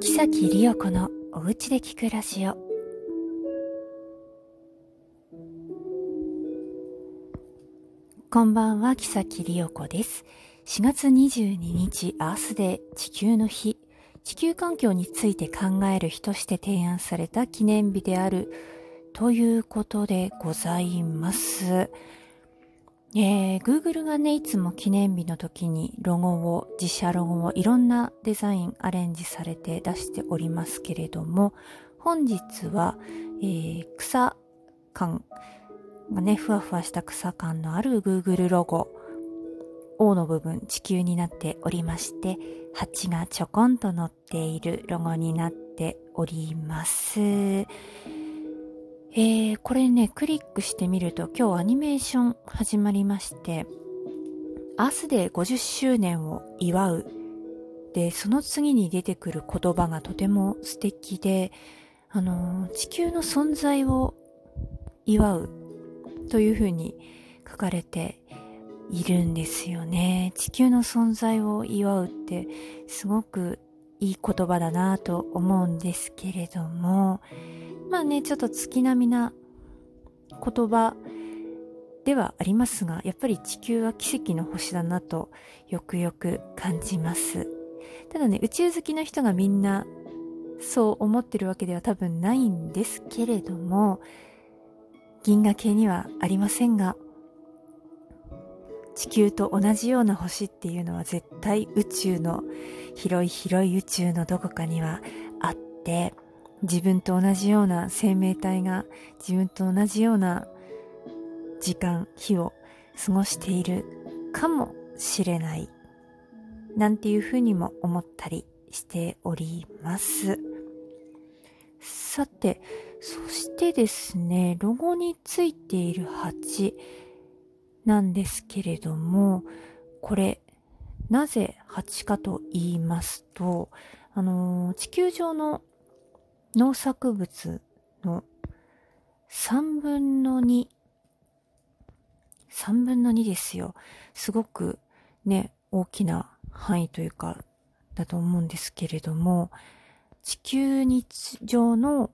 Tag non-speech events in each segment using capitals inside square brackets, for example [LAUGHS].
木崎理代子のおうちで聞くラジオ。こんばんは木崎理代子です。4月22日アースデー地球の日。地球環境について考える日として提案された記念日であるということでございます。えー、Google がね、いつも記念日の時にロゴを、自社ロゴをいろんなデザインアレンジされて出しておりますけれども、本日は、えー、草感がね、ふわふわした草感のある Google ロゴ、O の部分、地球になっておりまして、蜂がちょこんと乗っているロゴになっております。えー、これね、クリックしてみると今日アニメーション始まりまして、アースデー50周年を祝う。で、その次に出てくる言葉がとても素敵で、あのー、地球の存在を祝うというふうに書かれているんですよね。地球の存在を祝うってすごくいい言葉だなと思うんですけれども、まあね、ちょっと月並みな言葉ではありますが、やっぱり地球は奇跡の星だなとよくよく感じます。ただね、宇宙好きな人がみんなそう思ってるわけでは多分ないんですけれども、銀河系にはありませんが、地球と同じような星っていうのは絶対宇宙の広い広い宇宙のどこかにはあって、自分と同じような生命体が自分と同じような時間、日を過ごしているかもしれない。なんていうふうにも思ったりしております。さて、そしてですね、ロゴについている蜂なんですけれども、これ、なぜ蜂かと言いますと、あのー、地球上の農作物の3分の2、3分の2ですよ。すごくね、大きな範囲というか、だと思うんですけれども、地球日上の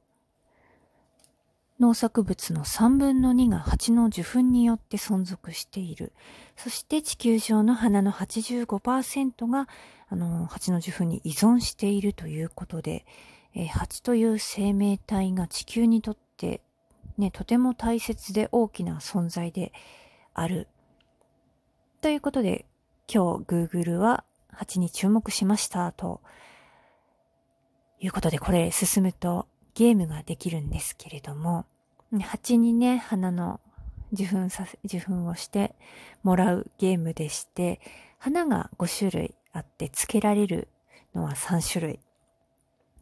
農作物の3分の2が蜂の受粉によって存続している。そして地球上の花の85%が、あの、蜂の受粉に依存しているということで、えー、蜂という生命体が地球にとってね、とても大切で大きな存在である。ということで、今日 Google は蜂に注目しましたということで、これ進むとゲームができるんですけれども、蜂にね、花の受粉させ、受粉をしてもらうゲームでして、花が5種類あって付けられるのは3種類。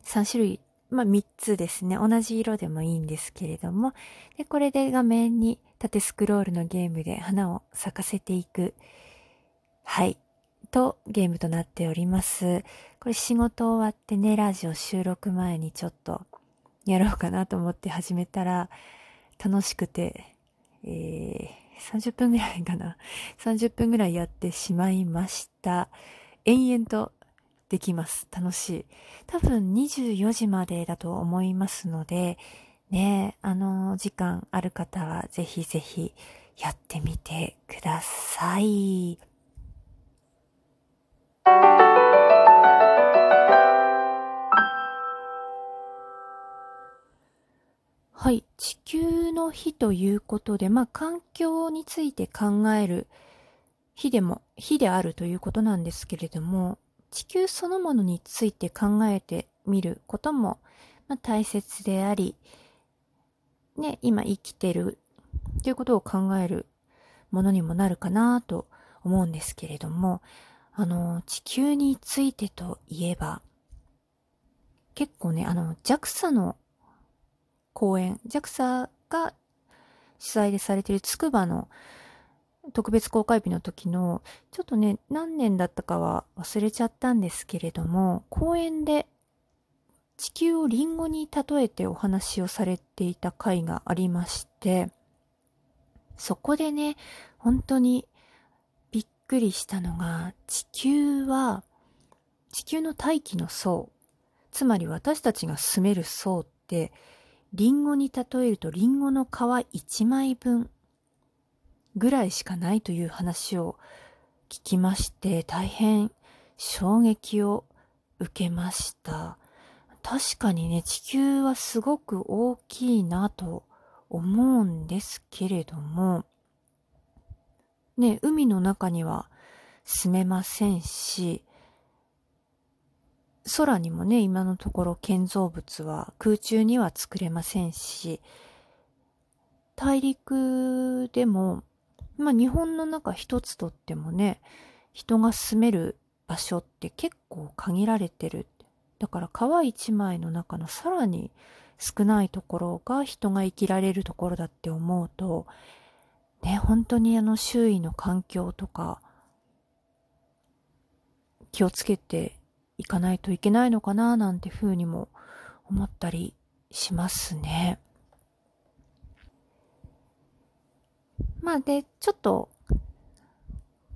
3種類、まあ3つですね。同じ色でもいいんですけれども、で、これで画面に縦スクロールのゲームで花を咲かせていく。はい。と、ゲームとなっております。これ仕事終わってね、ラジオ収録前にちょっとやろうかなと思って始めたら、楽しくて、えー、30分ぐらいかな。30分ぐらいやってしまいました。延々とできます。楽しい。多分24時までだと思いますので、ね、あの、時間ある方はぜひぜひやってみてください。はい。地球の日ということで、まあ、環境について考える日でも、日であるということなんですけれども、地球そのものについて考えてみることも、ま、大切であり、ね、今生きてるということを考えるものにもなるかなと思うんですけれども、あの、地球についてといえば、結構ね、あの、JAXA の公演、JAXA が主催でされているつくばの特別公開日の時の、ちょっとね、何年だったかは忘れちゃったんですけれども、公演で地球をリンゴに例えてお話をされていた回がありまして、そこでね、本当にびっくりしたのが、地球は、地球の大気の層、つまり私たちが住める層って、リンゴに例えるとリンゴの皮1枚分ぐらいしかないという話を聞きまして、大変衝撃を受けました。確かにね、地球はすごく大きいなと思うんですけれども、ね、海の中には住めませんし、空にもね、今のところ建造物は空中には作れませんし、大陸でも、まあ日本の中一つとってもね、人が住める場所って結構限られてる。だから川一枚の中のさらに少ないところが人が生きられるところだって思うと、ね、本当にあの周囲の環境とか気をつけていかないといけないのかななんてふうにも思ったりしますね。まあで、ちょっと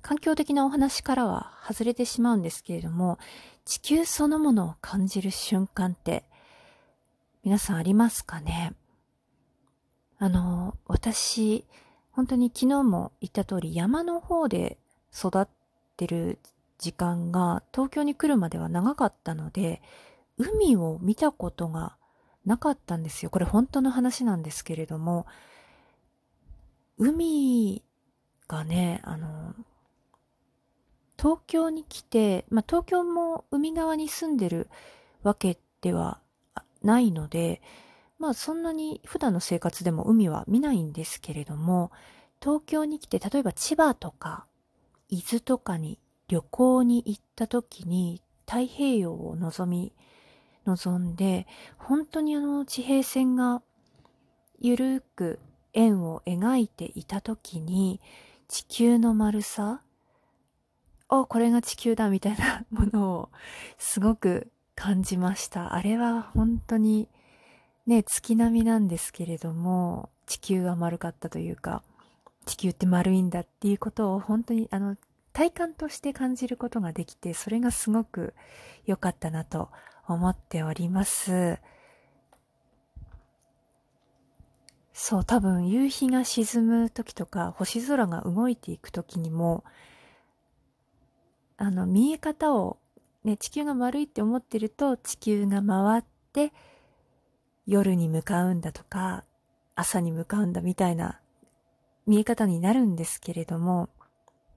環境的なお話からは外れてしまうんですけれども、地球そのものを感じる瞬間って皆さんありますかね？あの、私、本当に昨日も言った通り山の方で育ってる時間が東京に来るまでは長かったので、海を見たことがなかったんですよ。これ本当の話なんですけれども、海がね、あの、東京に来て、まあ、東京も海側に住んでるわけではないので、まあそんなに普段の生活でも海は見ないんですけれども、東京に来て例えば千葉とか伊豆とかに旅行に行った時に太平洋を望み、望んで、本当にあの地平線がゆるく円を描いていた時に地球の丸さお、これが地球だみたいな [LAUGHS] ものをすごく感じました。あれは本当にね、月並みなんですけれども、地球が丸かったというか、地球って丸いんだっていうことを本当にあの体感として感じることができて、それがすごく良かったなと思っております。そう、多分夕日が沈む時とか、星空が動いていく時にも、あの、見え方を、ね、地球が丸いって思ってると、地球が回って、夜に向かうんだとか、朝に向かうんだみたいな見え方になるんですけれども、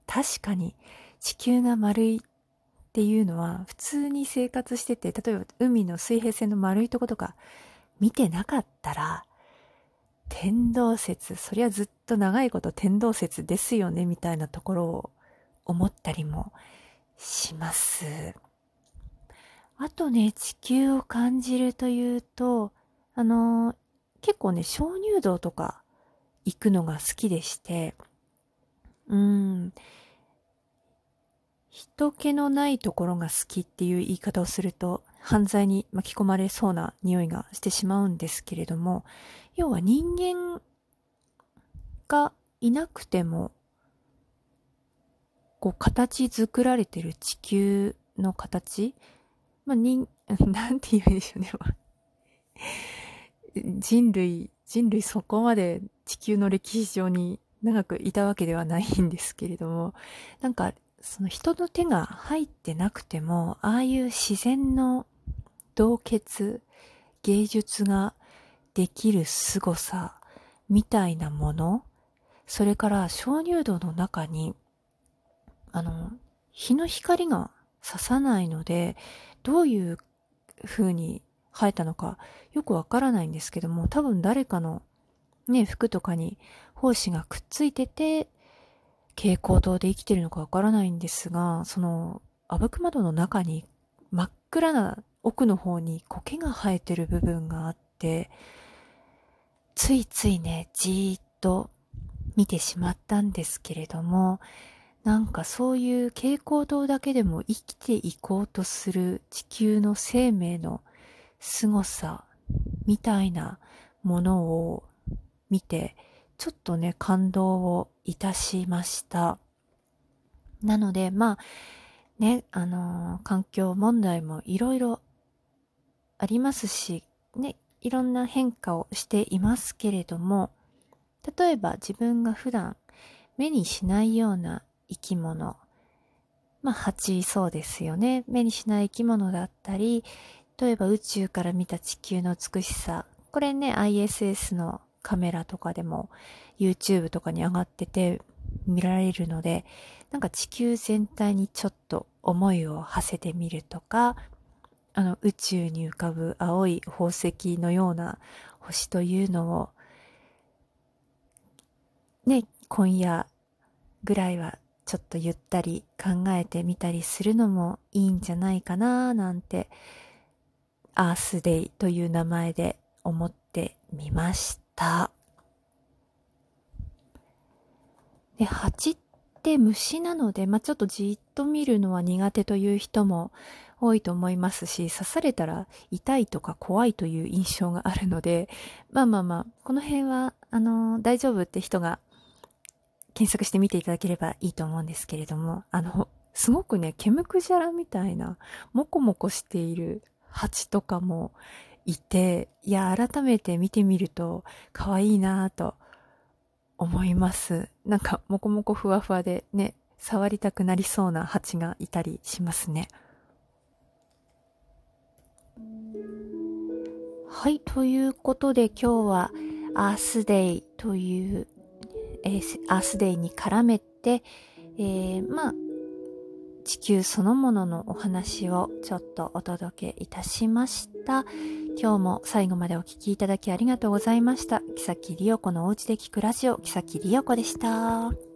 確かに地球が丸いっていうのは普通に生活してて、例えば海の水平線の丸いとことか見てなかったら、天動説、そりゃずっと長いこと天動説ですよねみたいなところを思ったりもします。あとね、地球を感じるというと、あのー、結構ね、鍾乳洞とか行くのが好きでして、うん、人気のないところが好きっていう言い方をすると、犯罪に巻き込まれそうな匂いがしてしまうんですけれども、要は人間がいなくてもこう形作られてる地球の形まあ、人、[LAUGHS] なんて言うんでしょうね。[LAUGHS] 人類、人類そこまで地球の歴史上に長くいたわけではないんですけれども、なんか、その人の手が入ってなくても、ああいう自然の洞穴、芸術ができる凄さみたいなもの、それから鍾乳洞の中にあの、日の光が差さないので、どういう風に生えたのかよくわからないんですけども、多分誰かのね、服とかに胞子がくっついてて、蛍光灯で生きてるのかわからないんですが、その、あぶく窓の中に真っ暗な奥の方に苔が生えてる部分があって、ついついね、じーっと見てしまったんですけれども、なんかそういう蛍光灯だけでも生きていこうとする地球の生命の凄さみたいなものを見て、ちょっとね、感動をいたしました。なので、まあ、ね、あのー、環境問題もいろいろありますし、ね、いろんな変化をしていますけれども、例えば自分が普段目にしないような生き物、まあ、蜂そうですよね。目にしない生き物だったり、例えば宇宙から見た地球の美しさ。これね、ISS のカメラとかでも YouTube とかに上がってて見られるので、なんか地球全体にちょっと思いを馳せてみるとか、あの宇宙に浮かぶ青い宝石のような星というのを、ね、今夜ぐらいはちょっとゆったり考えてみたりするのもいいんじゃないかななんて、アースデイという名前で思ってみました。で、蜂って虫なので、まあ、ちょっとじっと見るのは苦手という人も多いと思いますし、刺されたら痛いとか怖いという印象があるので、まあまあまあ、この辺は、あの大丈夫って人が検索してみていただければいいと思うんですけれども、あの、すごくね、ケムクジャラみたいな、もこもこしている蜂とかもいて、いや、改めて見てみると、可愛いなぁと思います。なんか、もこもこふわふわでね、触りたくなりそうな蜂がいたりしますね。はい、ということで今日はアースデイというえー、アースデイに絡めて、えー、まあ、地球そのもののお話をちょっとお届けいたしました。今日も最後までお聴きいただきありがとうございました。木崎りお子のおうちで聞くラジオ、木崎りお子でした。